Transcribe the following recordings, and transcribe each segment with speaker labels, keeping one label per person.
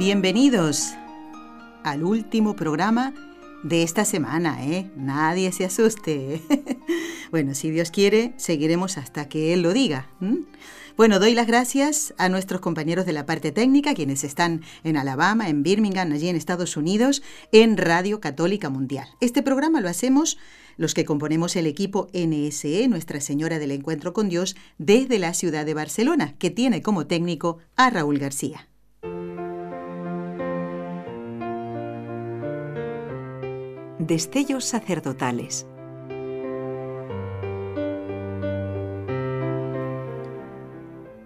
Speaker 1: Bienvenidos al último programa de esta semana, ¿eh? Nadie se asuste. bueno, si Dios quiere, seguiremos hasta que Él lo diga. Bueno, doy las gracias a nuestros compañeros de la parte técnica, quienes están en Alabama, en Birmingham, allí en Estados Unidos, en Radio Católica Mundial. Este programa lo hacemos los que componemos el equipo NSE, Nuestra Señora del Encuentro con Dios, desde la ciudad de Barcelona, que tiene como técnico a Raúl García.
Speaker 2: Destellos sacerdotales.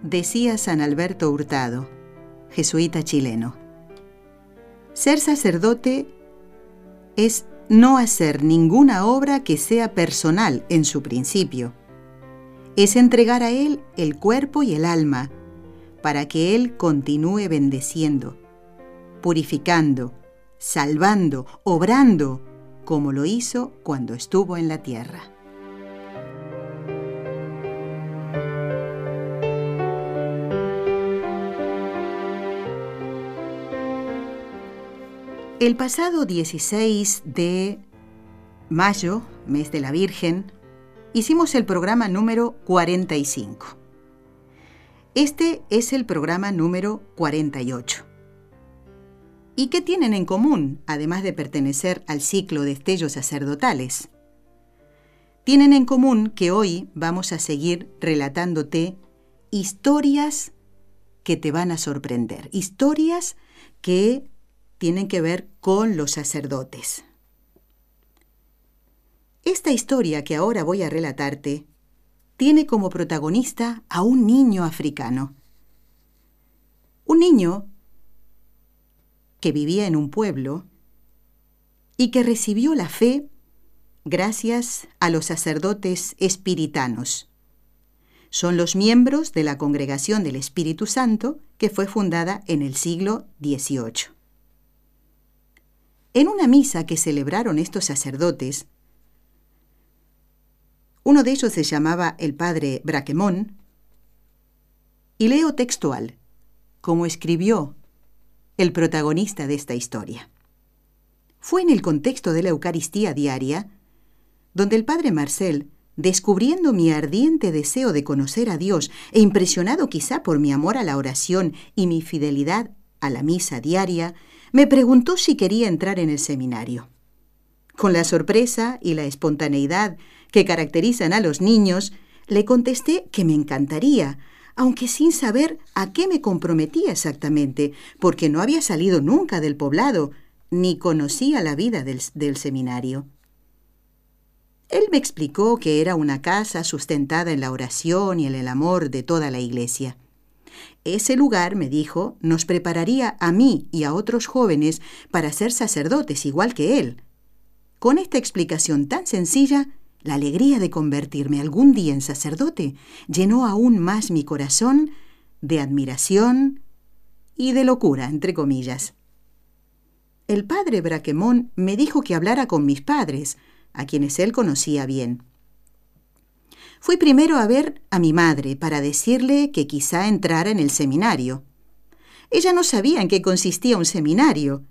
Speaker 1: Decía San Alberto Hurtado, jesuita chileno, ser sacerdote es no hacer ninguna obra que sea personal en su principio. Es entregar a Él el cuerpo y el alma para que Él continúe bendeciendo, purificando, salvando, obrando, como lo hizo cuando estuvo en la tierra. El pasado 16 de mayo, mes de la Virgen, hicimos el programa número 45. Este es el programa número 48. ¿Y qué tienen en común, además de pertenecer al ciclo de estellos sacerdotales? Tienen en común que hoy vamos a seguir relatándote historias que te van a sorprender, historias que tienen que ver con los sacerdotes. Esta historia que ahora voy a relatarte tiene como protagonista a un niño africano. Un niño que vivía en un pueblo y que recibió la fe gracias a los sacerdotes espiritanos. Son los miembros de la Congregación del Espíritu Santo que fue fundada en el siglo XVIII. En una misa que celebraron estos sacerdotes, uno de ellos se llamaba el padre Braquemón, y leo textual, como escribió el protagonista de esta historia. Fue en el contexto de la Eucaristía diaria donde el padre Marcel, descubriendo mi ardiente deseo de conocer a Dios e impresionado quizá por mi amor a la oración y mi fidelidad a la misa diaria, me preguntó si quería entrar en el seminario. Con la sorpresa y la espontaneidad que caracterizan a los niños, le contesté que me encantaría, aunque sin saber a qué me comprometía exactamente, porque no había salido nunca del poblado, ni conocía la vida del, seminario. Él me explicó que era una casa sustentada en la oración y en el amor de toda la iglesia. Ese lugar, me dijo, nos prepararía a mí y a otros jóvenes para ser sacerdotes igual que él. Con esta explicación tan sencilla, la alegría de convertirme algún día en sacerdote llenó aún más mi corazón de admiración y de locura, entre comillas. El padre Braquemón me dijo que hablara con mis padres, a quienes él conocía bien. Fui primero a ver a mi madre para decirle que quizá entrara en el seminario. Ella no sabía en qué consistía un seminario,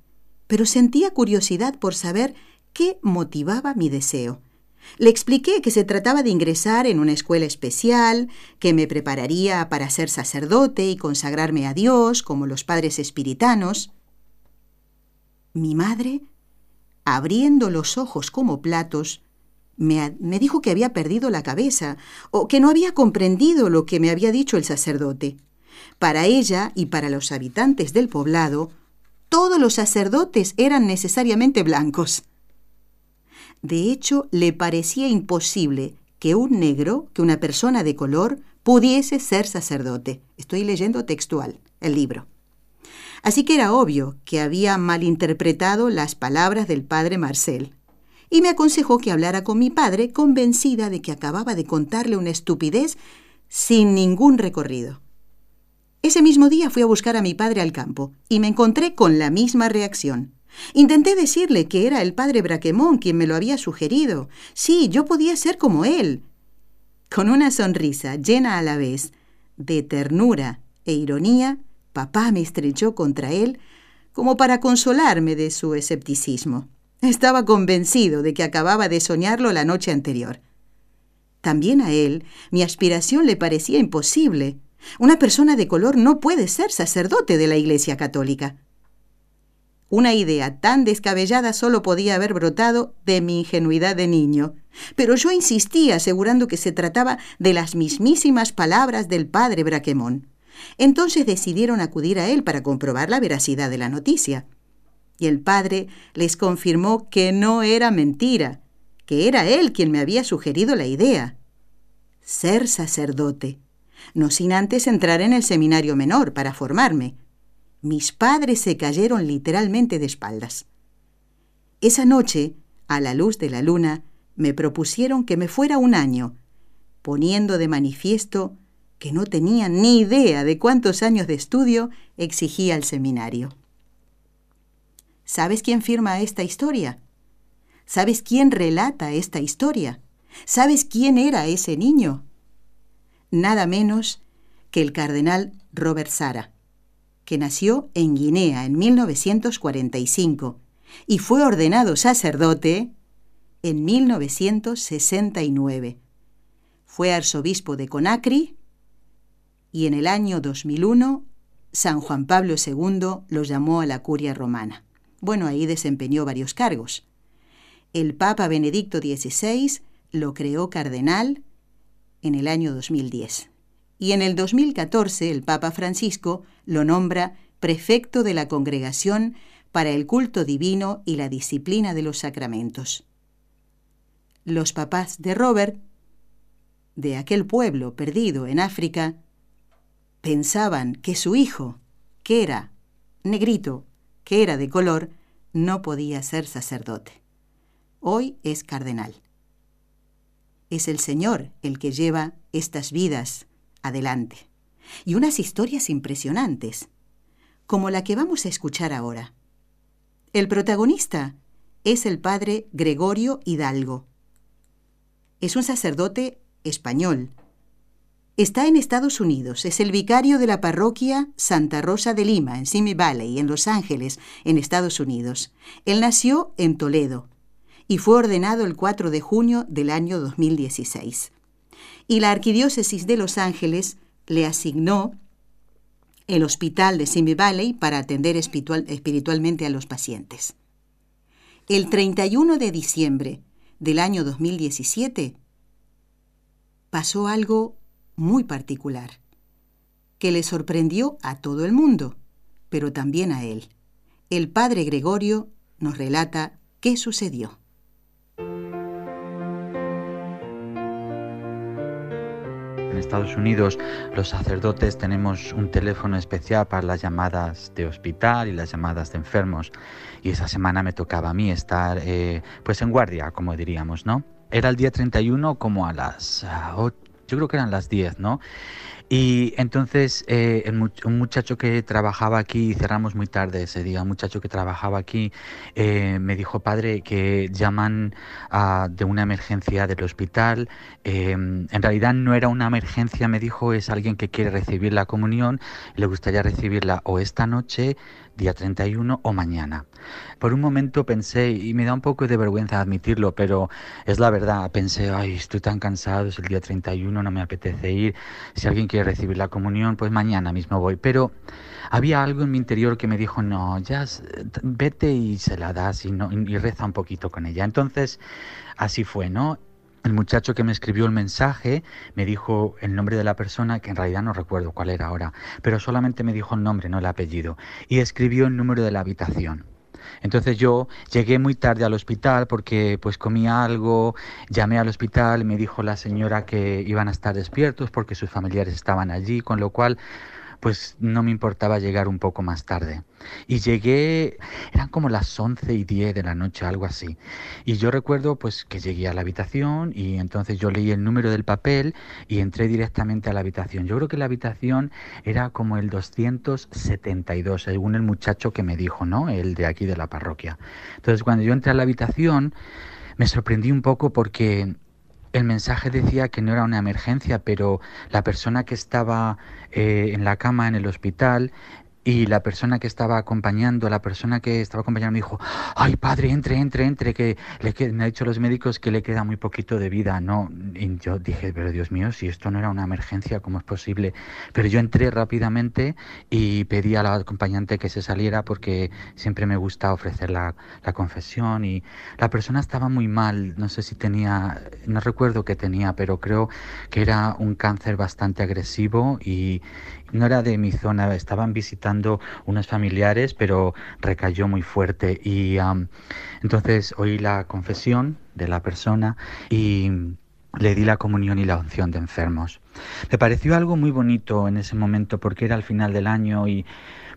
Speaker 1: pero sentía curiosidad por saber qué motivaba mi deseo. Le expliqué que se trataba de ingresar en una escuela especial, que me prepararía para ser sacerdote y consagrarme a Dios como los padres espiritanos. Mi madre, abriendo los ojos como platos, me, dijo que había perdido la cabeza o que no había comprendido lo que me había dicho el sacerdote. Para ella y para los habitantes del poblado, todos los sacerdotes eran necesariamente blancos. De hecho, le parecía imposible que un negro, que una persona de color, pudiese ser sacerdote. Estoy leyendo textual el libro. Así que era obvio que había malinterpretado las palabras del padre Marcel. Y me aconsejó que hablara con mi padre, convencida de que acababa de contarle una estupidez sin ningún recorrido. Ese mismo día fui a buscar a mi padre al campo y me encontré con la misma reacción. Intenté decirle que era el padre Braquemón quien me lo había sugerido. Sí, yo podía ser como él. Con una sonrisa llena a la vez de ternura e ironía, papá me estrechó contra él como para consolarme de su escepticismo. Estaba convencido de que acababa de soñarlo la noche anterior. También a él mi aspiración le parecía imposible. Una persona de color no puede ser sacerdote de la Iglesia Católica. Una idea tan descabellada solo podía haber brotado de mi ingenuidad de niño. Pero yo insistía asegurando que se trataba de las mismísimas palabras del padre Braquemón. Entonces decidieron acudir a él para comprobar la veracidad de la noticia. Y el padre les confirmó que no era mentira, que era él quien me había sugerido la idea. Ser sacerdote no sin antes entrar en el seminario menor para formarme. Mis padres se cayeron literalmente de espaldas. Esa noche, a la luz de la luna, me propusieron que me fuera un año, poniendo de manifiesto que no tenían ni idea de cuántos años de estudio exigía el seminario. ¿Sabes quién firma esta historia? ¿Sabes quién relata esta historia? ¿Sabes quién era ese niño? nada menos que el cardenal Robert Sara, que nació en Guinea en 1945 y fue ordenado sacerdote en 1969. Fue arzobispo de Conakry y en el año 2001 San Juan Pablo II lo llamó a la curia romana. Bueno, ahí desempeñó varios cargos. El Papa Benedicto XVI lo creó cardenal en el año 2010. Y en el 2014 el Papa Francisco lo nombra prefecto de la Congregación para el Culto Divino y la Disciplina de los Sacramentos. Los papás de Robert, de aquel pueblo perdido en África, pensaban que su hijo, que era negrito, que era de color, no podía ser sacerdote. Hoy es cardenal. Es el Señor el que lleva estas vidas adelante. Y unas historias impresionantes, como la que vamos a escuchar ahora. El protagonista es el padre Gregorio Hidalgo. Es un sacerdote español. Está en Estados Unidos, es el vicario de la parroquia Santa Rosa de Lima, en Simi Valley, en Los Ángeles, en Estados Unidos. Él nació en Toledo y fue ordenado el 4 de junio del año 2016. Y la Arquidiócesis de Los Ángeles le asignó el hospital de Simi Valley para atender espiritualmente a los pacientes. El 31 de diciembre del año 2017 pasó algo muy particular, que le sorprendió a todo el mundo, pero también a él. El padre Gregorio nos relata qué sucedió.
Speaker 3: Estados Unidos los sacerdotes tenemos un teléfono especial para las llamadas de hospital y las llamadas de enfermos. Y esa semana me tocaba a mí estar eh, pues en guardia, como diríamos, ¿no? Era el día 31 como a las 8, yo creo que eran las 10, ¿no? Y entonces eh, un muchacho que trabajaba aquí, cerramos muy tarde ese día, un muchacho que trabajaba aquí eh, me dijo, padre, que llaman de una emergencia del hospital. Em, en realidad no era una emergencia, me dijo, es alguien que quiere recibir la comunión, le gustaría recibirla o esta noche día 31 o mañana. Por un momento pensé, y me da un poco de vergüenza admitirlo, pero es la verdad, pensé, ay, estoy tan cansado, es el día 31, no me apetece ir, si alguien quiere recibir la comunión, pues mañana mismo voy. Pero había algo en mi interior que me dijo, no, ya vete y se la das y, no, y reza un poquito con ella. Entonces, así fue, ¿no? El muchacho que me escribió el mensaje me dijo el nombre de la persona, que en realidad no recuerdo cuál era ahora, pero solamente me dijo el nombre, no el apellido, y escribió el número de la habitación. Entonces yo llegué muy tarde al hospital porque pues comía algo, llamé al hospital me dijo la señora que iban a estar despiertos porque sus familiares estaban allí, con lo cual pues no me importaba llegar un poco más tarde. Y llegué, eran como las 11 y 10 de la noche, algo así. Y yo recuerdo pues que llegué a la habitación y entonces yo leí el número del papel y entré directamente a la habitación. Yo creo que la habitación era como el 272, según el muchacho que me dijo, ¿no? El de aquí de la parroquia. Entonces cuando yo entré a la habitación me sorprendí un poco porque el mensaje decía que no era una emergencia, pero la persona que estaba eh, en la cama en el hospital y la persona que estaba acompañando, la persona que estaba acompañando me dijo, ay padre, entre, entre, entre, que le me ha dicho los médicos que le queda muy poquito de vida, ¿no? Y yo dije, pero Dios mío, si esto no era una emergencia, ¿cómo es posible? Pero yo entré rápidamente y pedí a la acompañante que se saliera porque siempre me gusta ofrecer la, la confesión y la persona estaba muy mal, no sé si tenía, no recuerdo qué tenía, pero creo que era un cáncer bastante agresivo y, no era de mi zona, estaban visitando unos familiares, pero recayó muy fuerte. Y entonces oí la confesión de la persona y le di la comunión y la unción de enfermos. Me pareció algo muy bonito en ese momento porque era el final del año y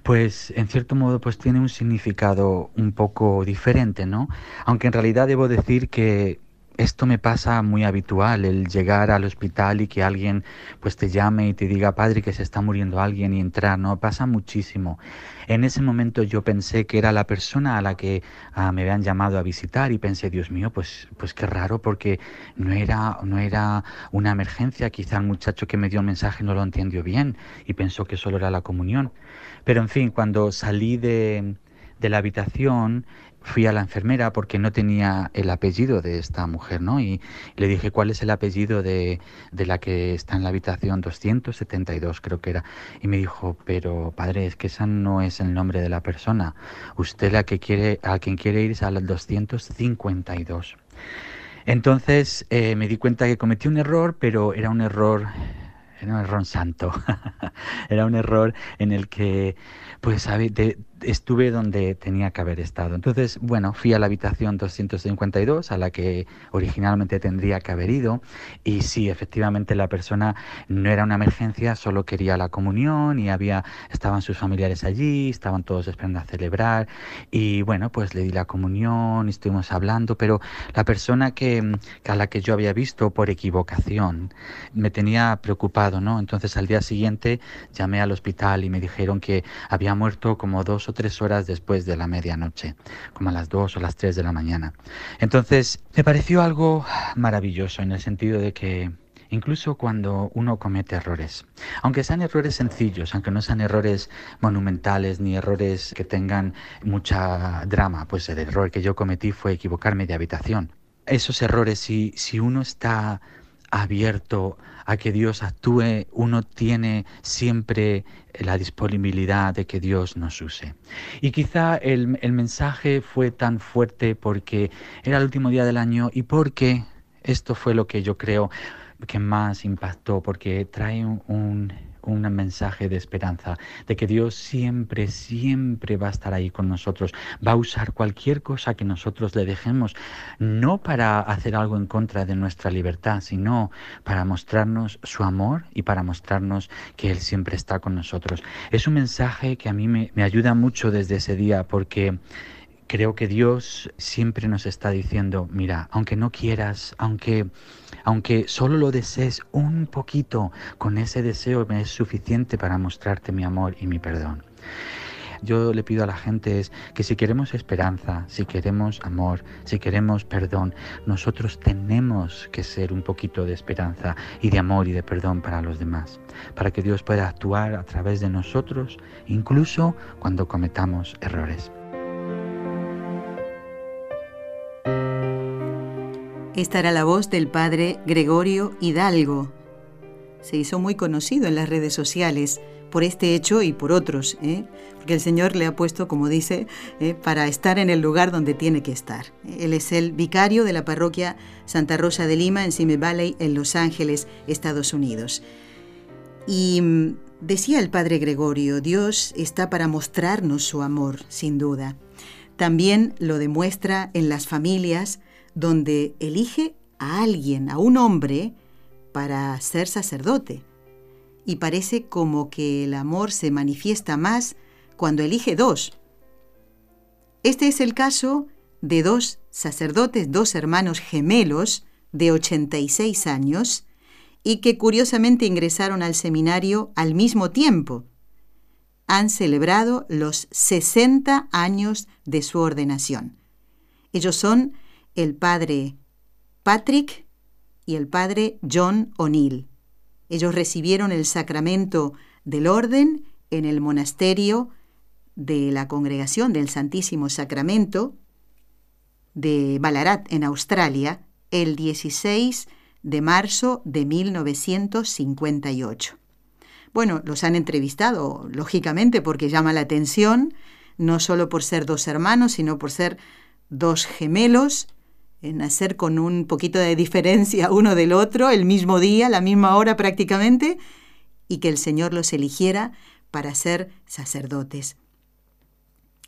Speaker 3: pues en cierto modo pues tiene un significado un poco diferente, ¿no? Aunque en realidad debo decir que esto me pasa muy habitual, el llegar al hospital y que alguien pues te llame y te diga, padre, que se está muriendo alguien y entrar, ¿no? Pasa muchísimo. En ese momento yo pensé que era la persona a la que ah, me habían llamado a visitar y pensé, Dios mío, pues, pues qué raro porque no era, no era una emergencia, quizá el muchacho que me dio el mensaje no lo entendió bien y pensó que solo era la comunión. Pero en fin, cuando salí de, de la habitación fui a la enfermera porque no tenía el apellido de esta mujer, ¿no? Y le dije, ¿cuál es el apellido de, de, la que está en la habitación 272, creo que era? Y me dijo, pero padre, es que esa no es el nombre de la persona. Usted la que quiere, a quien quiere ir es al 252. Entonces eh, me di cuenta que cometí un error, pero era un error era un error santo, era un error en el que pues estuve donde tenía que haber estado. Entonces, bueno, fui a la habitación 252, a la que originalmente tendría que haber ido, y sí, efectivamente la persona no era una emergencia, solo quería la comunión y había, estaban sus familiares allí, estaban todos esperando a celebrar, y bueno, pues le di la comunión, estuvimos hablando, pero la persona que, a la que yo había visto por equivocación me tenía preocupado, ¿no? Entonces al día siguiente llamé al hospital y me dijeron que había muerto como dos o tres horas después de la medianoche, como a las dos o las tres de la mañana. Entonces, me pareció algo maravilloso en el sentido de que incluso cuando uno comete errores, aunque sean errores sencillos, aunque no sean errores monumentales ni errores que tengan mucha drama, pues el error que yo cometí fue equivocarme de habitación. Esos errores, si, si uno está abierto a que Dios actúe, uno tiene siempre la disponibilidad de que Dios nos use. Y quizá el, mensaje fue tan fuerte porque era el último día del año y porque esto fue lo que yo creo que más impactó, porque trae un un mensaje de esperanza, de que Dios siempre, siempre va a estar ahí con nosotros, va a usar cualquier cosa que nosotros le dejemos, no para hacer algo en contra de nuestra libertad, sino para mostrarnos su amor y para mostrarnos que Él siempre está con nosotros. Es un mensaje que a mí me, me ayuda mucho desde ese día porque creo que Dios siempre nos está diciendo, mira, aunque no quieras, aunque, aunque solo lo desees un poquito, con ese deseo me es suficiente para mostrarte mi amor y mi perdón. Yo le pido a la gente que si queremos esperanza, si queremos amor, si queremos perdón, nosotros tenemos que ser un poquito de esperanza y de amor y de perdón para los demás, para que Dios pueda actuar a través de nosotros, incluso cuando cometamos errores.
Speaker 1: Esta era la voz del padre Gregorio Hidalgo. Se hizo muy conocido en las redes sociales por este hecho y por otros, ¿eh? porque el Señor le ha puesto, como dice, ¿eh? para estar en el lugar donde tiene que estar. Él es el vicario de la parroquia Santa Rosa de Lima en Simi Valley, en Los Ángeles, Estados Unidos. Y mm, decía el padre Gregorio, Dios está para mostrarnos su amor, sin duda. También lo demuestra en las familias, donde elige a alguien, a un hombre, para ser sacerdote. y parece como que el amor se manifiesta más cuando elige dos. Este es el caso de dos sacerdotes, dos hermanos gemelos de 86 años, y que curiosamente ingresaron al seminario al mismo tiempo. Han celebrado los 60 años de su ordenación. Ellos son el padre Patrick y el padre John O'Neill. Ellos recibieron el sacramento del orden en el monasterio de la Congregación del Santísimo Sacramento de Ballarat, en Australia, el 16 de marzo de 1958. Bueno, los han entrevistado, lógicamente, porque llama la atención, no solo por ser dos hermanos, sino por ser dos gemelos, nacer con un poquito de diferencia uno del otro, el mismo día, la misma hora prácticamente, y que el Señor los eligiera para ser sacerdotes.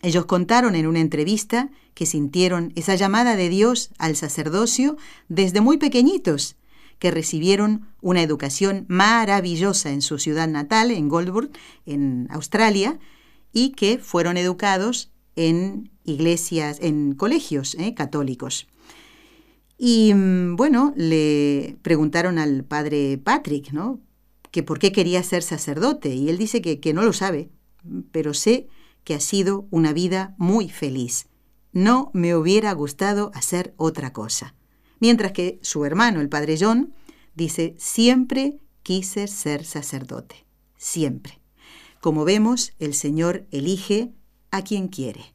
Speaker 1: Ellos contaron en una entrevista que sintieron esa llamada de Dios al sacerdocio desde muy pequeñitos, que recibieron una educación maravillosa en su ciudad natal, en Goldburg, en Australia, y que fueron educados en iglesias, en colegios eh, católicos. Y mm, bueno, le preguntaron al padre Patrick, ¿no? Que por qué quería ser sacerdote. Y él dice que, que no lo sabe, pero sé que ha sido una vida muy feliz. No me hubiera gustado hacer otra cosa. Mientras que su hermano, el padre John, dice, siempre quise ser sacerdote, siempre. Como vemos, el Señor elige a quien quiere.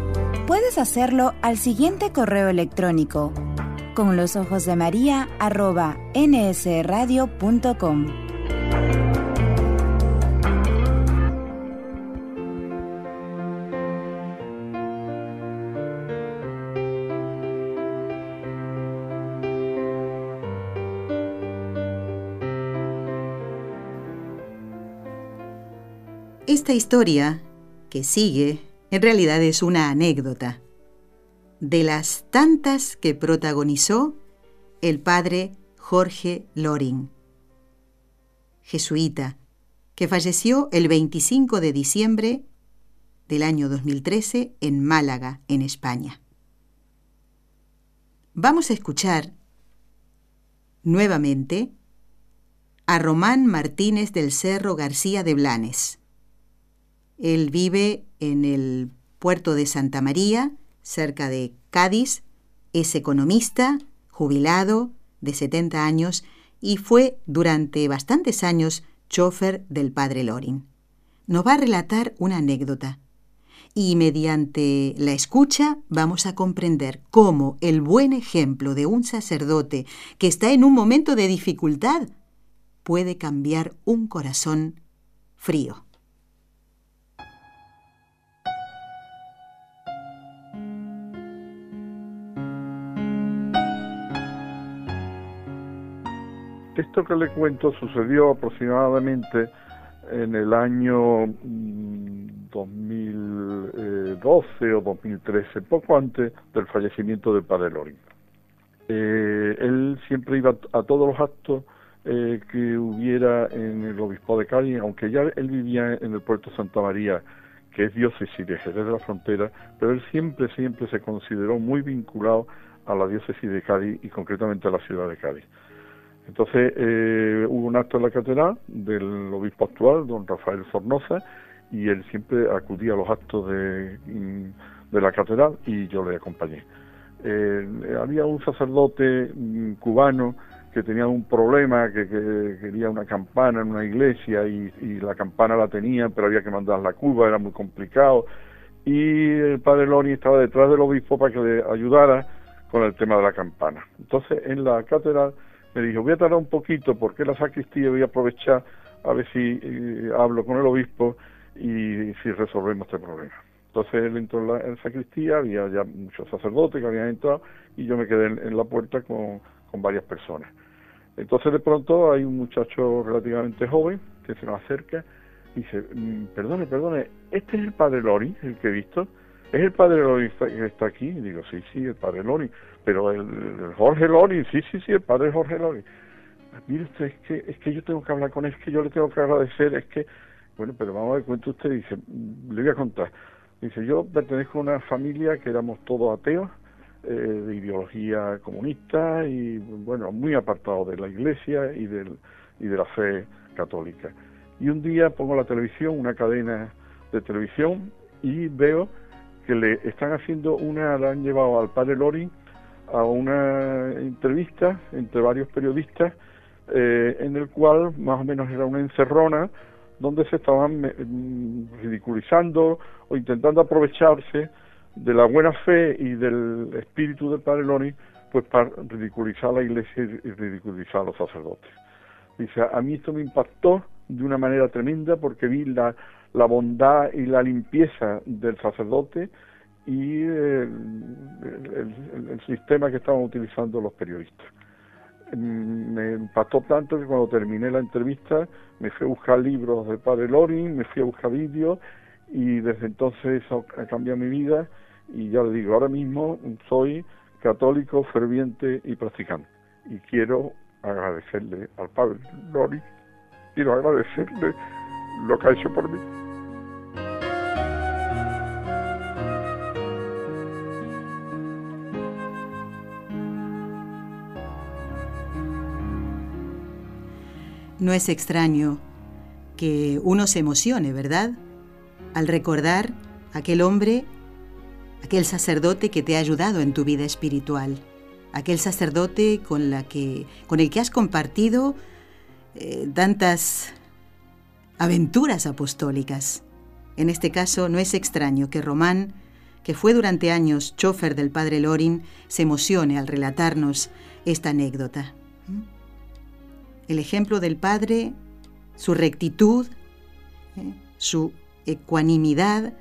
Speaker 4: Puedes hacerlo al siguiente correo electrónico con los ojos de María arroba nsradio.com.
Speaker 1: Esta historia que sigue en realidad es una anécdota de las tantas que protagonizó el padre Jorge Loring, jesuita, que falleció el 25 de diciembre del año 2013 en Málaga, en España. Vamos a escuchar nuevamente a Román Martínez del Cerro García de Blanes. Él vive en el puerto de Santa María, cerca de Cádiz, es economista, jubilado, de 70 años, y fue durante bastantes años chofer del padre Lorin. Nos va a relatar una anécdota y mediante la escucha vamos a comprender cómo el buen ejemplo de un sacerdote que está en un momento de dificultad puede cambiar un corazón frío.
Speaker 5: Esto que le cuento sucedió aproximadamente en el año 2012 mm, o 2013, poco antes del fallecimiento de Padre Lorin. Eh, él siempre iba a todos los actos eh, que hubiera en el obispo de Cádiz, aunque ya él vivía en el puerto Santa María, que es diócesis de Jerez de la Frontera, pero él siempre, siempre se consideró muy vinculado a la diócesis de Cádiz y concretamente a la ciudad de Cádiz. Entonces eh, hubo un acto en la catedral del obispo actual, don Rafael Fornoza, y él siempre acudía a los actos de, la catedral y yo le acompañé. Eh, había un sacerdote mm, cubano que tenía un problema, que, quería una campana en una iglesia y, y, la campana la tenía, pero había que mandarla a Cuba, era muy complicado y el padre Loni estaba detrás del obispo para que le ayudara con el tema de la campana. Entonces en la catedral me dijo, voy a tardar un poquito porque la sacristía voy a aprovechar a ver si eh, hablo con el obispo y si resolvemos este problema. Entonces él entró en la, sacristía, había ya muchos sacerdotes que habían entrado y yo me quedé en, la puerta con, con, varias personas. Entonces de pronto hay un muchacho relativamente joven que se nos acerca y dice, mm, perdone, perdone, ¿este es el padre Lori, el que he visto? ¿Es el padre Lori que está aquí? Y digo, sí, sí, el padre Lori. Pero el, Jorge Lori, sí, sí, sí, el padre Jorge Lori. Mire usted, es que, es que yo tengo que hablar con él, es que yo le tengo que agradecer, es que... Bueno, pero vamos a ver, cuenta usted, dice, le voy a contar. Dice, yo pertenezco a una familia que éramos todos ateos, eh, de ideología comunista y, bueno, muy apartados de la iglesia y, del, y de la fe católica. Y un día pongo la televisión, una cadena de televisión, y veo que le están haciendo una, la han llevado al padre Loring a una entrevista entre varios periodistas, eh, en el cual más o menos era una encerrona donde se estaban mm, ridiculizando o intentando aprovecharse de la buena fe y del espíritu del Padre Loni, pues para ridiculizar a la iglesia y ridiculizar a los sacerdotes. Dice, a mí esto me impactó de una manera tremenda porque vi la, la bondad y la limpieza del sacerdote y el, el sistema que estaban utilizando los periodistas. Mm, me impactó tanto que cuando terminé la entrevista me fui a buscar libros del padre Loring, me fui a buscar vídeos y desde entonces eso ha cambiado mi vida y ya le digo, ahora mismo soy católico ferviente y practicante y quiero agradecerle al padre Loring, quiero agradecerle lo que ha hecho por mí.
Speaker 1: No es extraño que uno se emocione, ¿verdad? Al recordar aquel hombre, aquel sacerdote que te ha ayudado en tu vida espiritual, aquel sacerdote con, la que, con el que has compartido eh, tantas aventuras apostólicas. En este caso, no es extraño que Román, que fue durante años chofer del padre Lorin, se emocione al relatarnos esta anécdota el ejemplo del Padre, su rectitud, ¿eh? su ecuanimidad,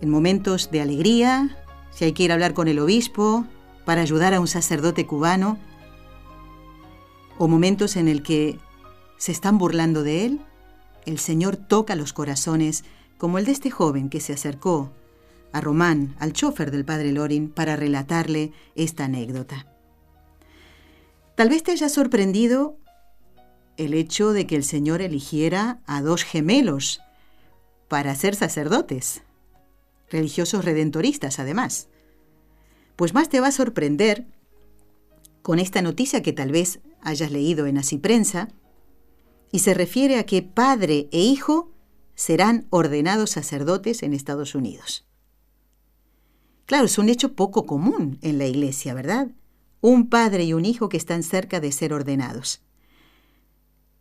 Speaker 1: en momentos de alegría, si hay que ir a hablar con el obispo para ayudar a un sacerdote cubano, o momentos en el que se están burlando de él, el Señor toca los corazones, como el de este joven que se acercó a Román, al chofer del padre Lorin, para relatarle esta anécdota. Tal vez te haya sorprendido el hecho de que el Señor eligiera a dos gemelos para ser sacerdotes, religiosos redentoristas además. Pues más te va a sorprender con esta noticia que tal vez hayas leído en Así Prensa, y se refiere a que padre e hijo serán ordenados sacerdotes en Estados Unidos. Claro, es un hecho poco común en la iglesia, ¿verdad? Un padre y un hijo que están cerca de ser ordenados.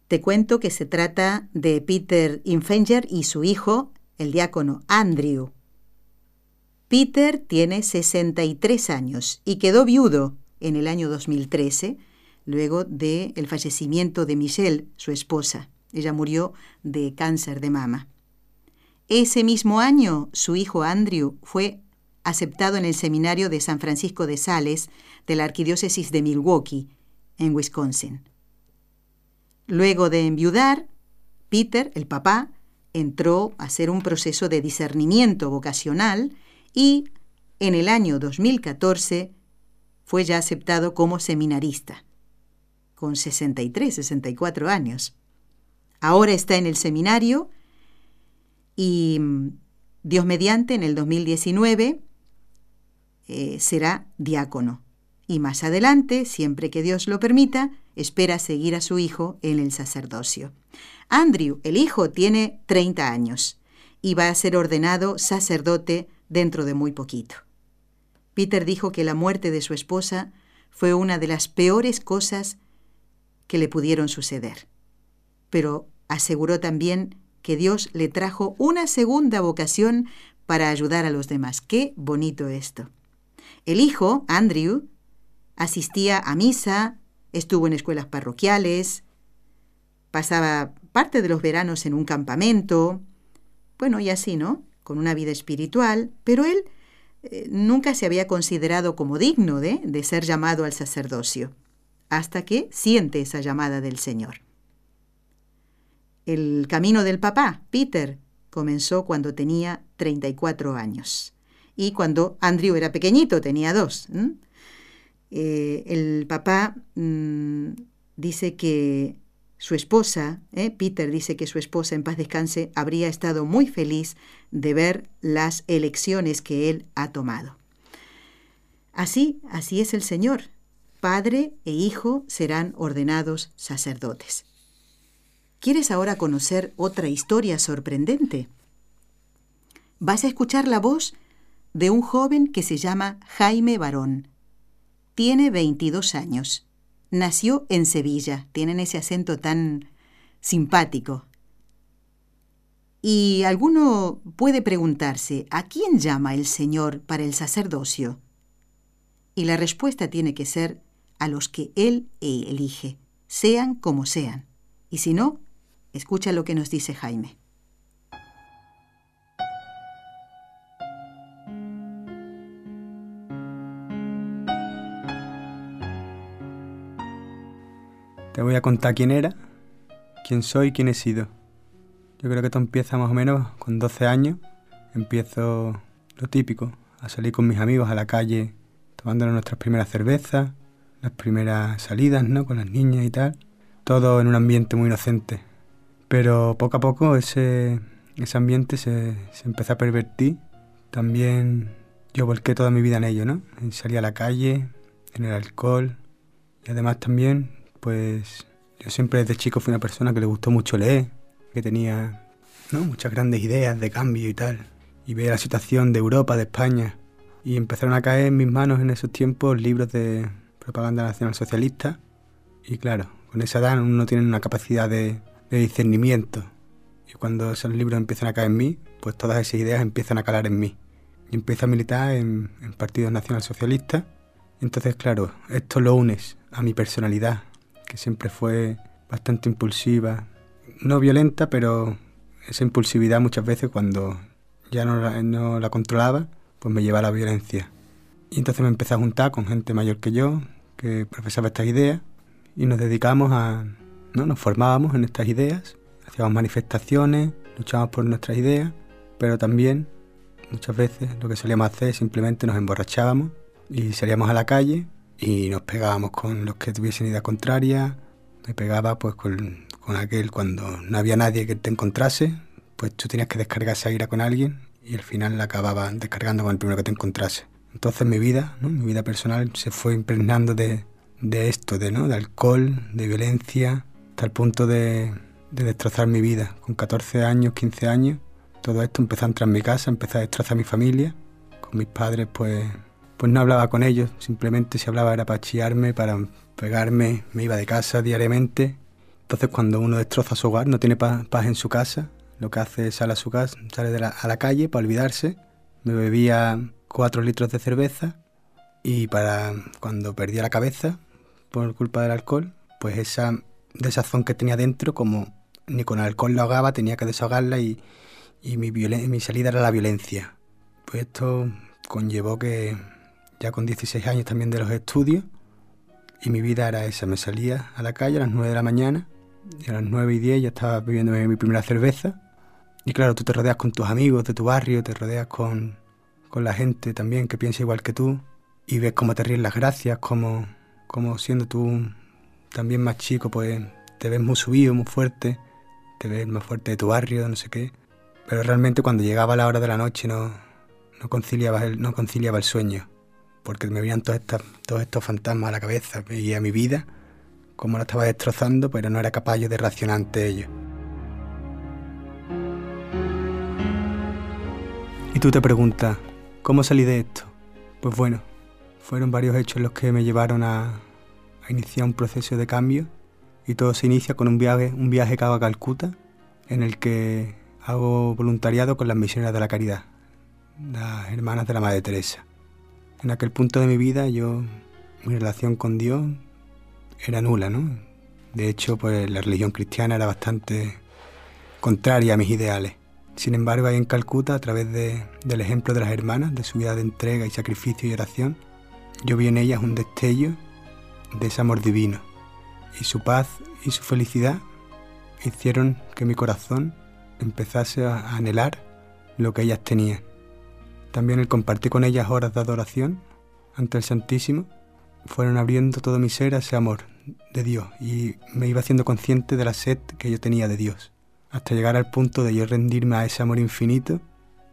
Speaker 1: Te cuento que se trata de Peter Infenger y su hijo, el diácono Andrew. Peter tiene 63 años y quedó viudo en el año 2013, luego del el fallecimiento de Michelle, su esposa. Ella murió de cáncer de mama. Ese mismo año, su hijo Andrew fue aceptado en el seminario de San Francisco de Sales de la Arquidiócesis de Milwaukee, en Wisconsin. Luego de enviudar, Peter, el papá, entró a hacer un proceso de discernimiento vocacional y en el año 2014 fue ya aceptado como seminarista, con 63, 64 años. Ahora está en el seminario y mm, Dios mediante en el 2019 eh, será diácono y más adelante, siempre que Dios lo permita, espera seguir a su hijo en el sacerdocio. Andrew, el hijo, tiene 30 años y va a ser ordenado sacerdote dentro de muy poquito. Peter dijo que la muerte de su esposa fue una de las peores cosas que le pudieron suceder, pero aseguró también que Dios le trajo una segunda vocación para ayudar a los demás. Qué bonito esto. El hijo, Andrew, asistía a misa, estuvo en escuelas parroquiales, pasaba parte de los veranos en un campamento, bueno, y así, ¿no? Con una vida espiritual, pero él eh, nunca se había considerado como digno de, de ser llamado al sacerdocio, hasta que siente esa llamada del Señor. El camino del papá, Peter, comenzó cuando tenía 34 años y cuando Andrew era pequeñito, tenía dos. Eh, el papá mm, dice que su esposa, eh, Peter dice que su esposa en paz descanse, habría estado muy feliz de ver las elecciones que él ha tomado. Así, así es el Señor. Padre e hijo serán ordenados sacerdotes. ¿Quieres ahora conocer otra historia sorprendente? Vas a escuchar la voz de un joven que se llama Jaime Barón. Tiene 22 años. Nació en Sevilla. Tienen ese acento tan simpático. Y alguno puede preguntarse, ¿a quién llama el Señor para el sacerdocio? Y la respuesta tiene que ser a los que Él elige, sean como sean. Y si no, escucha lo que nos dice Jaime.
Speaker 6: Te voy a contar quién era, quién soy, quién he sido. Yo creo que esto empieza más o menos con 12 años. Empiezo lo típico, a salir con mis amigos a la calle, tomándonos nuestras primeras cervezas, las primeras salidas, ¿no? Con las niñas y tal. Todo en un ambiente muy inocente. Pero poco a poco ese, ese ambiente se, se empezó a pervertir. También yo volqué toda mi vida en ello, ¿no? En salir a la calle, en el alcohol. Y además también pues yo siempre desde chico fui una persona que le gustó mucho leer, que tenía muchas grandes ideas de cambio y tal. Y veía la situación de Europa, de España. Y empezaron a caer en mis manos en esos tiempos libros de propaganda nacional socialista. Y claro, con esa edad uno tiene una capacidad de, discernimiento. Y cuando esos libros empiezan a caer en mí, pues todas esas ideas empiezan a calar en mí. Y empiezo a militar en, en partidos nacional socialistas. Entonces, claro, esto lo unes a mi personalidad, que siempre fue bastante impulsiva, no violenta, pero esa impulsividad muchas veces cuando ya no la, controlaba, pues me llevaba a la violencia. Y entonces me empecé a juntar con gente mayor que yo, que profesaba estas ideas, y nos dedicamos a, ¿no? Nos formábamos en estas ideas, hacíamos manifestaciones, luchábamos por nuestras ideas, pero también muchas veces lo que solíamos hacer es simplemente nos emborrachábamos y salíamos a la calle y nos pegábamos con los que tuviesen idea contraria, me pegaba pues con, con, aquel cuando no había nadie que te encontrase, pues tú tenías que descargar esa ira con alguien y al final la acababa descargando con el primero que te encontrase. Entonces mi vida, ¿no? mi vida personal se fue impregnando de, de esto, de, ¿no? de alcohol, de violencia, hasta el punto de, de destrozar mi vida. Con 14 años, 15 años, todo esto empezó a entrar en mi casa, empezó a destrozar mi familia. Con mis padres pues pues no hablaba con ellos, simplemente si hablaba era para chillarme, para pegarme, me iba de casa diariamente. Entonces cuando uno destroza su hogar, no tiene paz, en su casa, lo que hace es salir a su casa, sale la, a la calle para olvidarse. Me bebía cuatro litros de cerveza y para cuando perdía la cabeza por culpa del alcohol, pues esa desazón que tenía dentro, como ni con alcohol la ahogaba, tenía que desahogarla y, y mi, mi salida era la violencia. Pues esto conllevó que ya con 16 años también de los estudios, y mi vida era esa, me salía a la calle a las 9 de la mañana, y a las 9 y 10 ya estaba bebiendo mi primera cerveza, y claro, tú te rodeas con tus amigos de tu barrio, te rodeas con, con la gente también que piensa igual que tú, y ves cómo te ríen las gracias, como, como siendo tú también más chico, pues te ves muy subido, muy fuerte, te ves más fuerte de tu barrio, no sé qué. Pero realmente cuando llegaba la hora de la noche no, no, conciliaba, el, no conciliaba el sueño porque me venían todos estos, todos estos fantasmas a la cabeza, veía mi vida, como la estaba destrozando, pero no era capaz yo de reaccionar ante ello. Y tú te preguntas, ¿cómo salí de esto? Pues bueno, fueron varios hechos los que me llevaron a, iniciar un proceso de cambio y todo se inicia con un viaje, un viaje a Calcuta en el que hago voluntariado con las misioneras de la caridad. las hermanas de la Madre Teresa. En aquel punto de mi vida yo, mi relación con Dios era nula, ¿no? De hecho, pues la religión cristiana era bastante contraria a mis ideales. Sin embargo, ahí en Calcuta, a través del ejemplo de las hermanas, de su vida de entrega y sacrificio y oración, yo vi en ellas un destello de ese amor divino. Y su paz y su felicidad hicieron que mi corazón empezase a anhelar lo que ellas tenían. También el compartir con ellas horas de adoración ante el Santísimo fueron abriendo todo mi ser a ese amor de Dios y me iba haciendo consciente de la sed que yo tenía de Dios, hasta llegar al punto de yo rendirme a ese amor infinito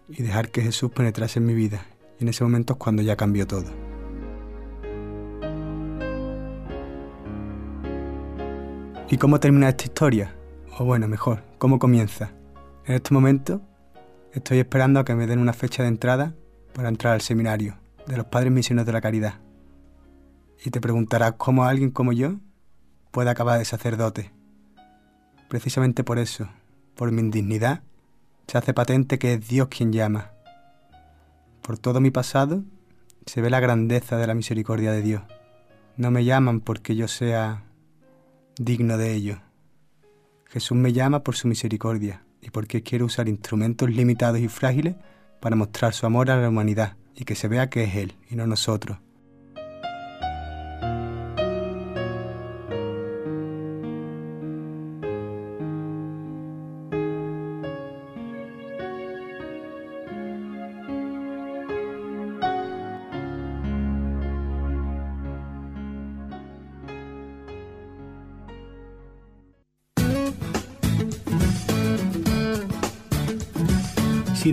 Speaker 6: y dejar que Jesús penetrase en mi vida. Y en ese momento es cuando ya cambió todo. ¿Y cómo termina esta historia? O bueno, mejor, ¿cómo comienza? En este momento estoy esperando a que me den una fecha de entrada para entrar al seminario de los Padres Misioneros de la Caridad. Y te preguntarás cómo alguien como yo puede acabar de sacerdote. Precisamente por eso, por mi indignidad, se hace patente que es Dios quien llama. Por todo mi pasado se ve la grandeza de la misericordia de Dios. No me llaman porque yo sea digno de ello. Jesús me llama por su misericordia y porque quiere usar instrumentos limitados y frágiles para mostrar su amor a la humanidad y que se vea que es Él y no nosotros.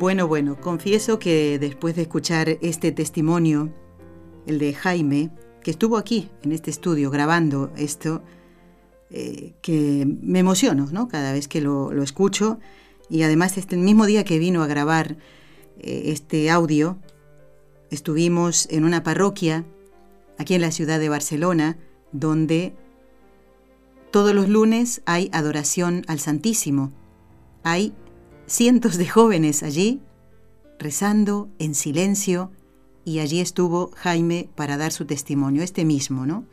Speaker 1: Bueno, bueno, confieso que después de escuchar este testimonio, el de Jaime, que estuvo aquí en este estudio grabando esto, eh, que me emociono ¿no? cada vez que lo, escucho y además este mismo día que vino a grabar eh, este audio, estuvimos en una parroquia aquí en la ciudad de Barcelona, donde todos los lunes hay adoración al Santísimo. Hay cientos de jóvenes allí, rezando en silencio, y allí estuvo Jaime para dar su testimonio, este mismo, ¿no?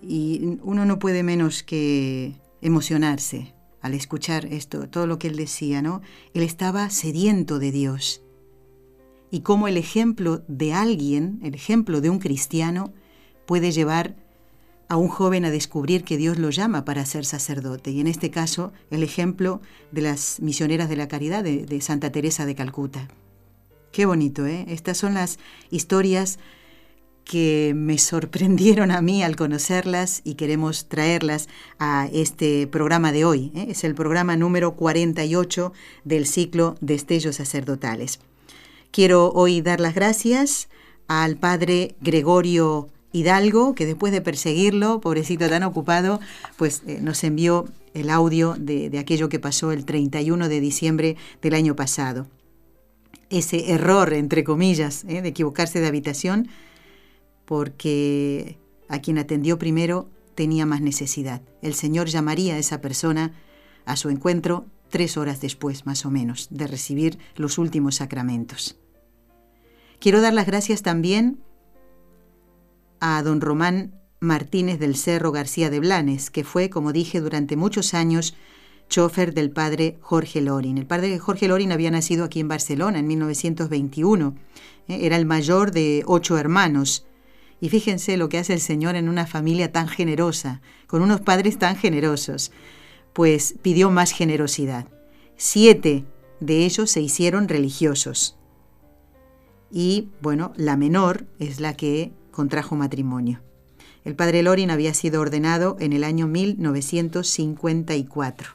Speaker 1: Y uno no puede menos que emocionarse al escuchar esto, todo lo que él decía, ¿no? Él estaba sediento de Dios. Y cómo el ejemplo de alguien, el ejemplo de un cristiano, puede llevar a un joven a descubrir que Dios lo llama para ser sacerdote. Y en este caso, el ejemplo de las misioneras de la caridad de, Santa Teresa de Calcuta. Qué bonito, ¿eh? Estas son las historias que me sorprendieron a mí al conocerlas y queremos traerlas a este programa de hoy. ¿eh? Es el programa número 48 del ciclo Destellos Sacerdotales. Quiero hoy dar las gracias al padre Gregorio Hidalgo, que después de perseguirlo, pobrecito tan ocupado, pues eh, nos envió el audio de, aquello que pasó el 31 de diciembre del año pasado. Ese error, entre comillas, eh, de equivocarse de habitación, porque a quien atendió primero tenía más necesidad. El Señor llamaría a esa persona a su encuentro tres horas después, más o menos, de recibir los últimos sacramentos. Quiero dar las gracias también a don Román Martínez del Cerro García de Blanes, que fue, como dije, durante muchos años chofer del padre Jorge Lorin. El padre Jorge Lorin había nacido aquí en Barcelona en 1921. Eh, era el mayor de ocho hermanos Y fíjense lo que hace el Señor en una familia tan generosa, con unos padres tan generosos. Pues pidió más generosidad. Siete de ellos se hicieron religiosos. Y bueno, la menor es la que contrajo matrimonio. El padre Lorin había sido ordenado en el año 1954.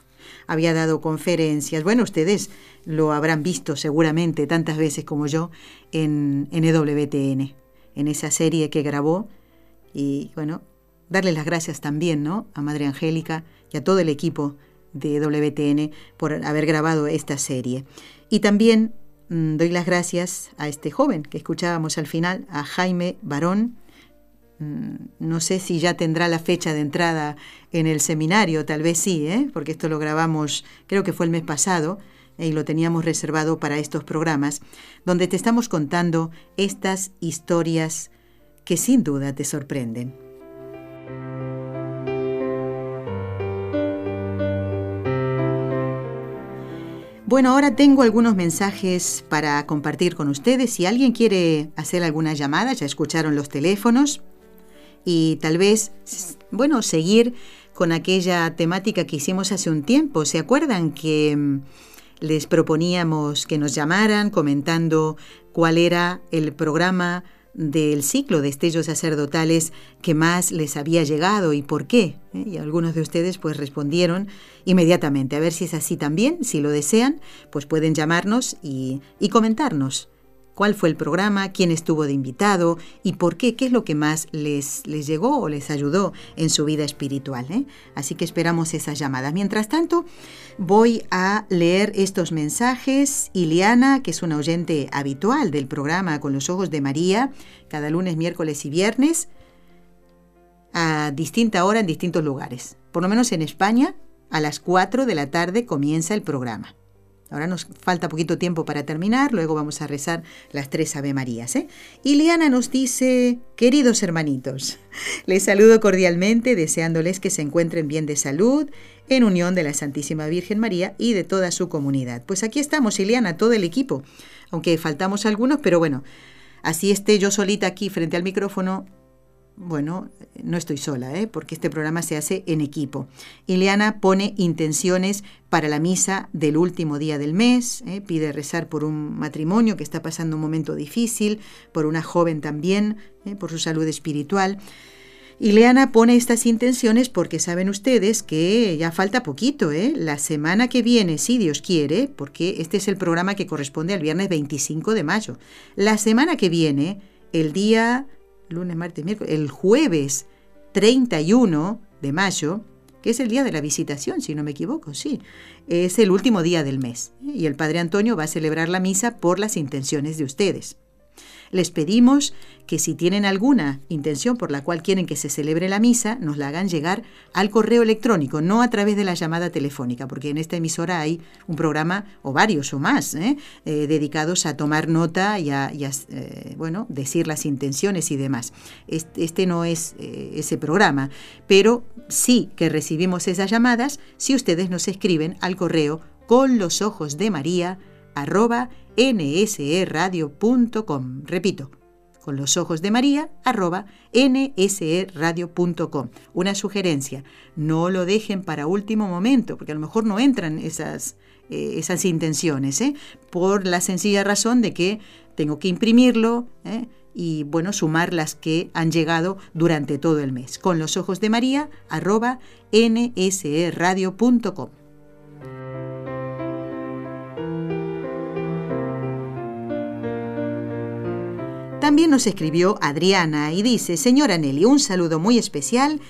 Speaker 1: Había dado conferencias. Bueno, ustedes lo habrán visto seguramente tantas veces como yo en, en EWTN en esa serie que grabó. Y bueno, darle las gracias también ¿no? a Madre Angélica y a todo el equipo de WTN por haber grabado esta serie. Y también doy las gracias a este joven que escuchábamos al final, a Jaime Barón. Mm, no sé si ya tendrá la fecha de entrada en el seminario, tal vez sí, ¿eh? porque esto lo grabamos, creo que fue el mes pasado, y lo teníamos reservado para estos programas, donde te estamos contando estas historias que sin duda te sorprenden. Bueno, ahora tengo algunos mensajes para compartir con ustedes. Si alguien quiere hacer alguna llamada, ya escucharon los teléfonos y tal vez, bueno, seguir con aquella temática que hicimos hace un tiempo. ¿Se acuerdan que mm, les proponíamos que nos llamaran comentando cuál era el programa del ciclo de estellos sacerdotales que más les había llegado y por qué. ¿eh? Y algunos de ustedes pues respondieron inmediatamente. A ver si es así también, si lo desean, pues pueden llamarnos y, y comentarnos cuál fue el programa, quién estuvo de invitado y por qué, qué es lo que más les, les llegó o les ayudó en su vida espiritual. ¿eh? Así que esperamos esas llamadas. Mientras tanto, voy a leer estos mensajes. Iliana, que es una oyente habitual del programa Con los Ojos de María, cada lunes, miércoles y viernes, a distinta hora en distintos lugares. Por lo menos en España, a las 4 de la tarde comienza el programa. Ahora nos falta poquito tiempo para terminar, luego vamos a rezar las tres Ave Marías. ¿eh? Nos dice, queridos hermanitos, les saludo cordialmente deseándoles que se encuentren bien de salud, en unión de la Santísima Virgen María y de toda su comunidad. Pues aquí estamos, Ileana, todo el equipo, aunque faltamos algunos, pero bueno, así esté yo solita aquí frente al micrófono, bueno, no estoy sola, ¿eh? porque este programa se hace en equipo. Ileana pone intenciones para la misa del último día del mes, ¿eh? pide rezar por un matrimonio que está pasando un momento difícil, por una joven también, ¿eh? por su salud espiritual. Ileana pone estas intenciones porque saben ustedes que ya falta poquito, ¿eh? La semana que viene, si Dios quiere, porque este es el programa que corresponde al viernes 25 de mayo. La semana que viene, el día lunes, martes, miércoles, el jueves 31 de mayo, que es el día de la visitación, si no me equivoco, sí, es el último día del mes. Y el Padre Antonio va a celebrar la misa por las intenciones de ustedes. Les pedimos que si tienen alguna intención por la cual quieren que se celebre la misa, nos la hagan llegar al correo electrónico, no a través de la llamada telefónica, porque en esta emisora hay un programa, o varios o más, ¿eh? Eh, dedicados a tomar nota y a, eh, bueno, decir las intenciones y demás. Este, no es ese programa, pero sí que recibimos esas llamadas si ustedes nos escriben al correo con los ojos de María arroba nseradio.com. Repito, con los ojos de María, arroba nseradio.com. Una sugerencia, no lo dejen para último momento, porque a lo mejor no entran esas, eh, esas intenciones, ¿eh? por la sencilla razón de que tengo que imprimirlo ¿eh? y, bueno, sumar las que han llegado durante todo el mes. Con los ojos de María, arroba nseradio.com. También nos escribió Adriana y dice, señora Nelly, un saludo muy especial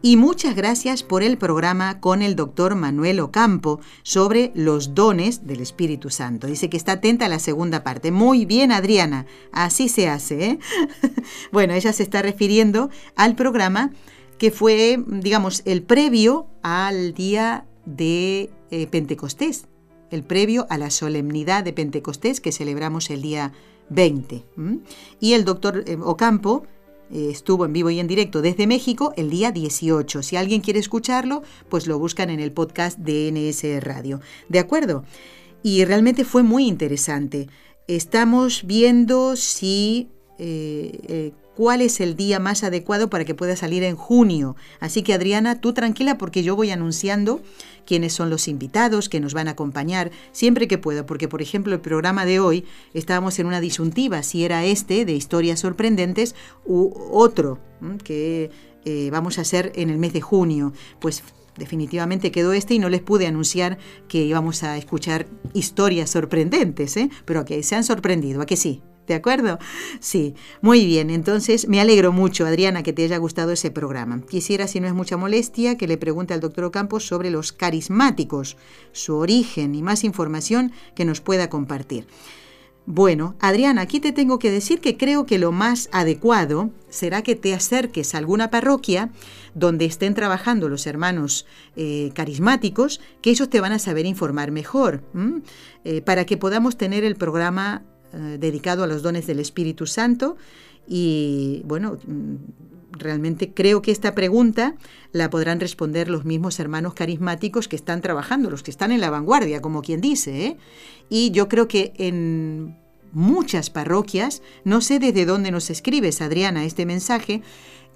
Speaker 1: y muchas gracias por el programa con el doctor Manuel Ocampo sobre los dones del Espíritu Santo. Dice que está atenta a la segunda parte. Muy bien, Adriana, así se hace. ¿eh? bueno, ella se está refiriendo al programa que fue, digamos, el previo al día de eh, Pentecostés, el previo a la solemnidad de Pentecostés que celebramos el día 20. Y el doctor eh, Ocampo eh, estuvo en vivo y en directo desde México el día 18. Si alguien quiere escucharlo, pues lo buscan en el podcast de NS Radio. ¿De acuerdo? Y realmente fue muy interesante. Estamos viendo si... Eh, cuál es el día más adecuado para que pueda salir en junio. Así que Adriana, tú tranquila porque yo voy anunciando quiénes son los invitados que nos van a acompañar siempre que puedo, porque por ejemplo el programa de hoy estábamos en una disyuntiva si era este de historias sorprendentes u otro que eh, vamos a hacer en el mes de junio. Pues definitivamente quedó este y no les pude anunciar que íbamos a escuchar historias sorprendentes, ¿eh? pero que se han sorprendido, ¿a que sí? ¿De acuerdo? Sí, muy bien. Entonces, me alegro mucho, Adriana, que te haya gustado ese programa. Quisiera, si no es mucha molestia, que le pregunte al doctor Ocampo sobre los carismáticos, su origen y más información que nos pueda compartir. Bueno, Adriana, aquí te tengo que decir que creo que lo más adecuado será que te acerques a alguna parroquia donde estén trabajando los hermanos eh, carismáticos, que ellos te van a saber informar mejor, eh, para que podamos tener el programa eh, dedicado a los dones del Espíritu Santo. Y bueno, mm, realmente creo que esta pregunta la podrán responder los mismos hermanos carismáticos que están trabajando, los que están en la vanguardia, como quien dice. ¿eh? Y yo creo que en muchas parroquias, no sé desde dónde nos escribes, Adriana, este mensaje,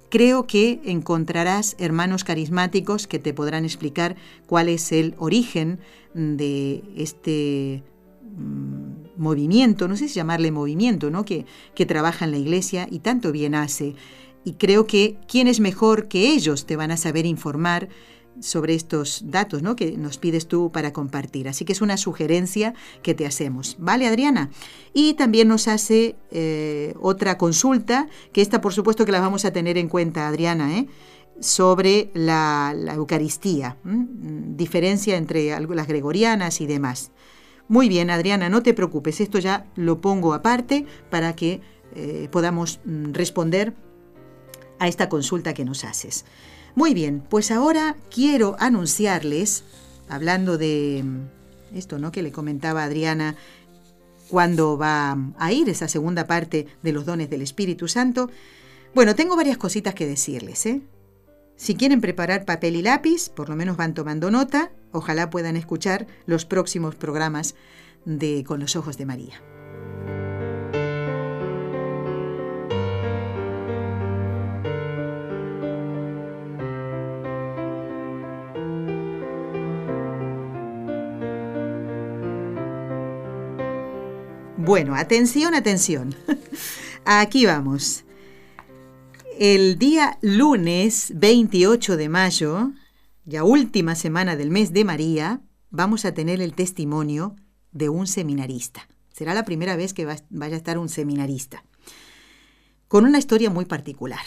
Speaker 1: creo que encontrarás hermanos carismáticos que te podrán explicar cuál es el origen de este Mm, movimiento, no sé si llamarle movimiento, ¿no? Que, que trabaja en la iglesia y tanto bien hace. Y creo que quién es mejor que ellos te van a saber informar sobre estos datos ¿no? que nos pides tú para compartir. Así que es una sugerencia que te hacemos. ¿Vale, Adriana? Y también nos hace eh, otra consulta, que esta por supuesto que la vamos a tener en cuenta, Adriana, ¿eh? sobre la, Eucaristía, diferencia entre las gregorianas y demás. Muy bien, Adriana, no te preocupes, esto ya lo pongo aparte para que eh, podamos mm, responder a esta consulta que nos haces. Muy bien, pues ahora quiero anunciarles, hablando de mm, esto, ¿no? Que le comentaba Adriana cuando va a ir esa segunda parte de los dones del Espíritu Santo. Bueno, tengo varias cositas que decirles, ¿eh? Si quieren preparar papel y lápiz, por lo menos van tomando nota, ojalá puedan escuchar los próximos programas de Con los Ojos de María. Bueno, atención, atención. Aquí vamos. El día lunes 28 de mayo, ya última semana del mes de María, vamos a tener el testimonio de un seminarista. Será la primera vez que vaya a estar un seminarista, con una historia muy particular.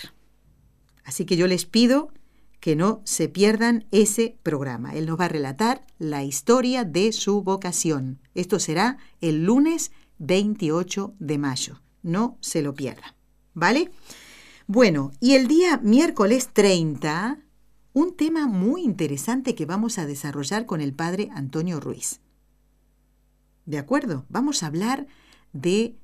Speaker 1: Así que yo les pido que no se pierdan ese programa. Él nos va a relatar la historia de su vocación. Esto será el lunes 28 de mayo. No se lo pierdan. ¿Vale? Bueno, y el día miércoles 30, un tema muy interesante que vamos a desarrollar con el padre Antonio Ruiz. ¿De acuerdo? Vamos a hablar de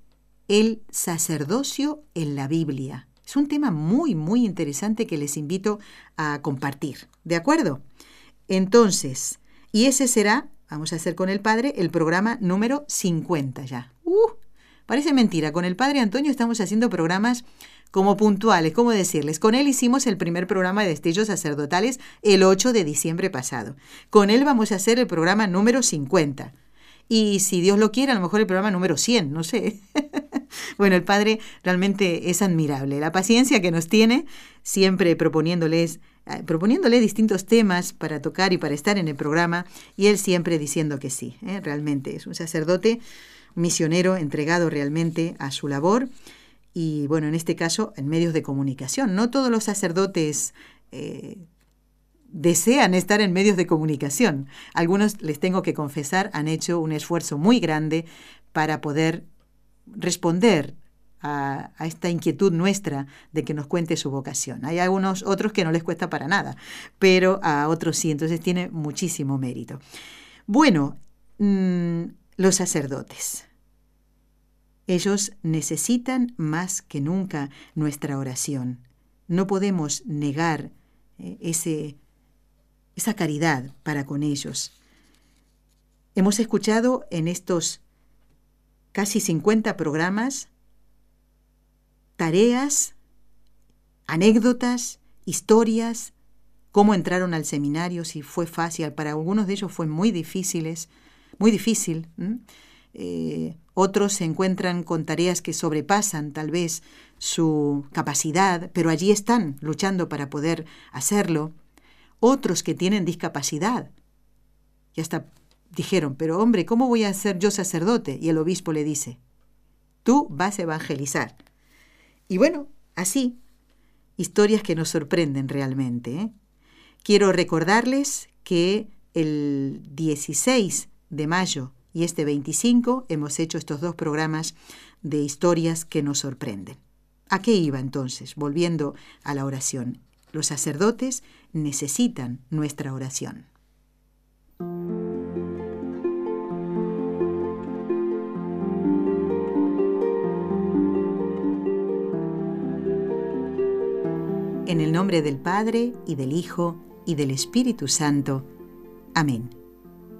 Speaker 1: el sacerdocio en la Biblia. Es un tema muy, muy interesante que les invito a compartir. ¿De acuerdo? Entonces, y ese será, vamos a hacer con el Padre, el programa número 50 ya. ¡Uh! Parece mentira, con el Padre Antonio estamos haciendo programas como puntuales, ¿cómo decirles? Con él hicimos el primer programa de destellos sacerdotales el 8 de diciembre pasado. Con él vamos a hacer el programa número 50. Y si Dios lo quiere, a lo mejor el programa número 100, no sé. bueno, el Padre realmente es admirable. La paciencia que nos tiene, siempre proponiéndoles, eh, proponiéndole distintos temas para tocar y para estar en el programa, y él siempre diciendo que sí. ¿eh? Realmente es un sacerdote misionero entregado realmente a su labor y bueno, en este caso en medios de comunicación. No todos los sacerdotes eh, desean estar en medios de comunicación. Algunos, les tengo que confesar, han hecho un esfuerzo muy grande para poder responder a, esta inquietud nuestra de que nos cuente su vocación. Hay algunos otros que no les cuesta para nada, pero a otros sí, entonces tiene muchísimo mérito. Bueno, mmm, los sacerdotes. Ellos necesitan más que nunca nuestra oración. No podemos negar eh, ese, esa caridad para con ellos. Hemos escuchado en estos casi 50 programas tareas anécdotas, historias, cómo entraron al seminario, si fue fácil, para algunos de ellos fue muy difíciles, muy difícil. Otros se encuentran con tareas que sobrepasan tal vez su capacidad, pero allí están luchando para poder hacerlo. Otros que tienen discapacidad. Y hasta dijeron, pero hombre, ¿cómo voy a ser yo sacerdote? Y el obispo le dice, tú vas a evangelizar. Y bueno, así, historias que nos sorprenden realmente. ¿eh? Quiero recordarles que el 16 de mayo y este 25 hemos hecho estos dos programas de historias que nos sorprenden. ¿A qué iba entonces? Volviendo a la oración. Los sacerdotes necesitan nuestra oración. En el nombre del Padre, y del Hijo, y del Espíritu Santo. Amén.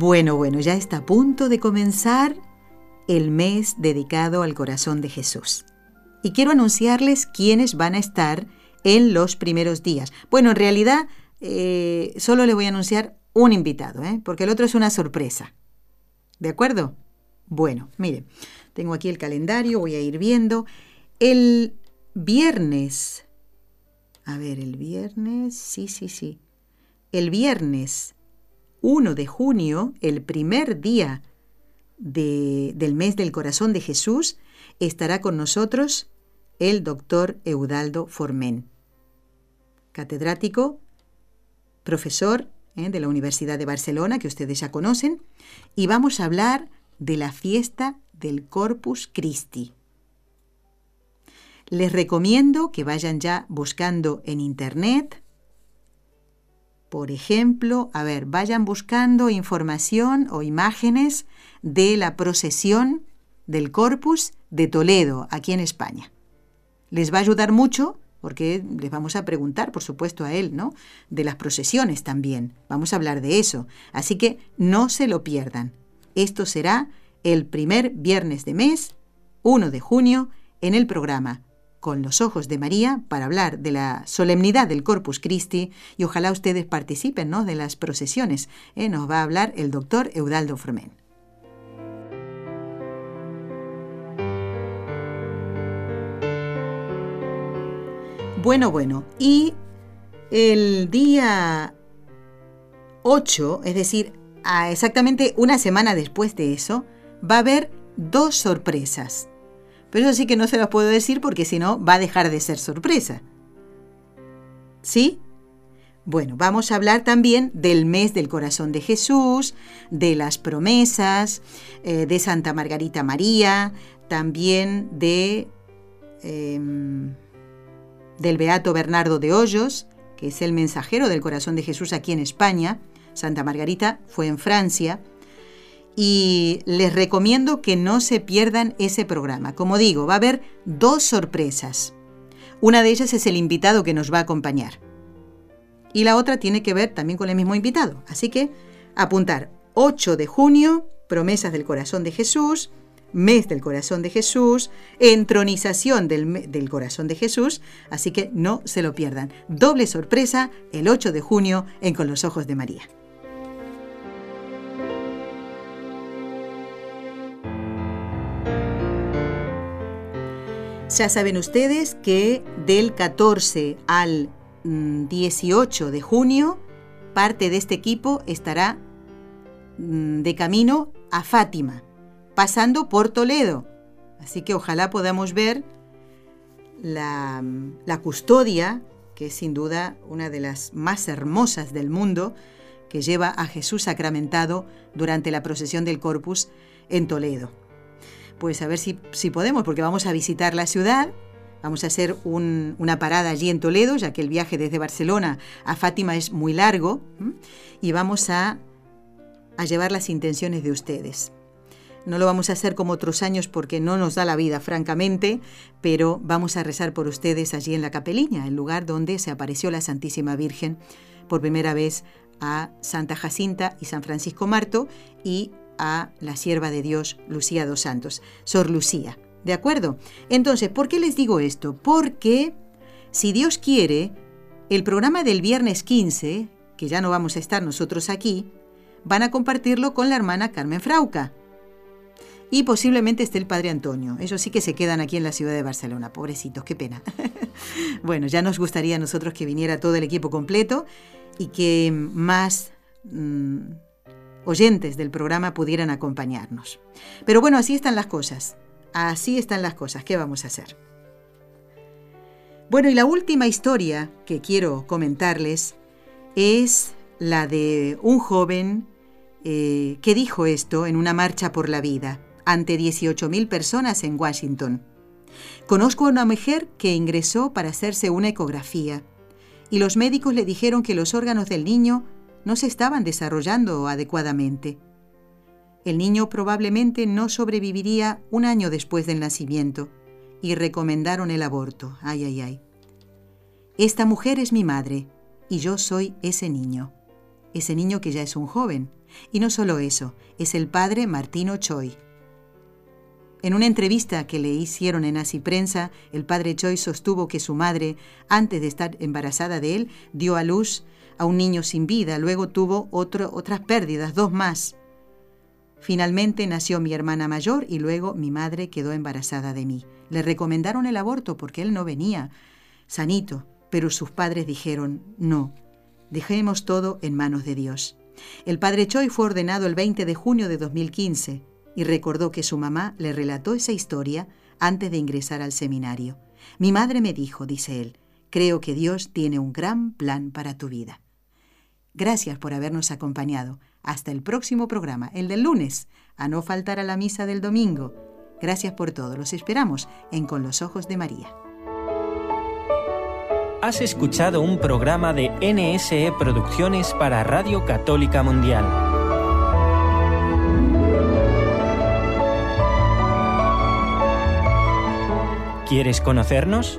Speaker 1: Bueno, bueno, ya está a punto de comenzar el mes dedicado al corazón de Jesús. Y quiero anunciarles quiénes van a estar en los primeros días. Bueno, en realidad eh, solo le voy a anunciar un invitado, ¿eh? porque el otro es una sorpresa. ¿De acuerdo? Bueno, miren, tengo aquí el calendario, voy a ir viendo. El viernes, a ver, el viernes, sí, sí, sí. El viernes 1 de junio, el primer día del mes del corazón de Jesús, estará con nosotros el doctor Eudaldo Formen, catedrático, profesor ¿eh? de la Universidad de Barcelona, que ustedes ya conocen, y vamos a hablar de la fiesta del Corpus Christi. Les recomiendo que vayan ya buscando en Internet por ejemplo, a ver, vayan buscando información o imágenes de la procesión del Corpus de Toledo, aquí en España. Les va a ayudar mucho porque les vamos a preguntar, por supuesto, a él, ¿no? De las procesiones también. Vamos a hablar de eso. Así que no se lo pierdan. Esto será el primer viernes de mes, 1 de junio, en el programa con los ojos de María para hablar de la solemnidad del Corpus Christi y ojalá ustedes participen ¿no? de las procesiones. ¿eh? Nos va a hablar el doctor Eudaldo Formen. Bueno, bueno, y El día 8, es decir, exactamente una semana después de eso, va a haber dos sorpresas. Pero eso sí que no se las puedo decir porque si no va a dejar de ser sorpresa. ¿Sí? Bueno, vamos a hablar también del mes del corazón de Jesús, de las promesas, eh, de Santa Margarita María, también de em, del Beato Bernardo de Hoyos, que es el mensajero del corazón de Jesús aquí en España. Santa Margarita fue en Francia. Y les recomiendo que no se pierdan ese programa. Como digo, va a haber dos sorpresas. Una de ellas es el invitado que nos va a acompañar y la otra tiene que ver también con el mismo invitado. Así que apuntar 8 de junio, promesas del corazón de Jesús, mes del corazón de Jesús, entronización del, del, corazón de Jesús, así que no se lo pierdan. Doble sorpresa el 8 de junio en Con los Ojos de María. Ya saben ustedes que del 14 al 18 mm, de junio, parte de este equipo estará mm, de camino a Fátima, pasando por Toledo. Así que ojalá podamos ver la, la, custodia, que es sin duda una de las más hermosas del mundo, que lleva a Jesús sacramentado durante la procesión del Corpus en Toledo. Pues a ver si, si podemos, porque vamos a visitar la ciudad Vamos a hacer una parada allí en Toledo, ya que el viaje desde Barcelona a Fátima es muy largo, y vamos a, a llevar las intenciones de ustedes. No lo vamos a hacer como otros años porque no nos da la vida, francamente, pero vamos a rezar por ustedes allí en la capeliña, el lugar donde se apareció la Santísima Virgen por primera vez a Santa Jacinta y San Francisco Marto y a la sierva de Dios Lucía dos Santos, Sor Lucía. ¿De acuerdo? Entonces, ¿por qué les digo esto? Porque, si Dios quiere, el programa del viernes 15, que ya no vamos a estar nosotros aquí, van a compartirlo con la hermana Carmen Frauca. Y posiblemente esté el padre Antonio. Ellos sí que se quedan aquí en la ciudad de Barcelona. Pobrecitos, qué pena. bueno, ya nos gustaría a nosotros que viniera todo el equipo completo y que más mm, oyentes del programa pudieran acompañarnos. Pero bueno, así están las cosas. Así están las cosas, ¿qué vamos a hacer? Bueno, y la última historia que quiero comentarles es la de un joven eh, que dijo esto en una marcha por la vida ante 18.000 personas en Washington. Conozco a una mujer que ingresó para hacerse una ecografía y los médicos le dijeron que los órganos del niño no se estaban desarrollando adecuadamente. El niño probablemente no sobreviviría un año después del nacimiento y recomendaron el aborto. Ay, ay, ay. Esta mujer es mi madre y yo soy ese niño. Ese niño que ya es un joven. Y no solo eso, es el padre Martino Choi. En una entrevista que le hicieron en Así Prensa, el padre Choi sostuvo que su madre, antes de estar embarazada de él, dio a luz a un niño sin vida, luego tuvo otras pérdidas, dos más. Finalmente nació mi hermana mayor y luego mi madre quedó embarazada de mí. Le recomendaron el aborto porque él no venía sanito, pero sus padres dijeron, no, dejemos todo en manos de Dios. El padre Choi fue ordenado el 20 de junio de 2015 y recordó que su mamá le relató esa historia antes de ingresar al seminario. Mi madre me dijo, dice él, creo que Dios tiene un gran plan para tu vida. Gracias por habernos acompañado. Hasta el próximo programa, el del lunes, a no faltar a la misa del domingo. Gracias por todo. Los esperamos en Con los Ojos de María.
Speaker 7: Has escuchado un programa de NSE Producciones para Radio Católica Mundial. ¿Quieres conocernos?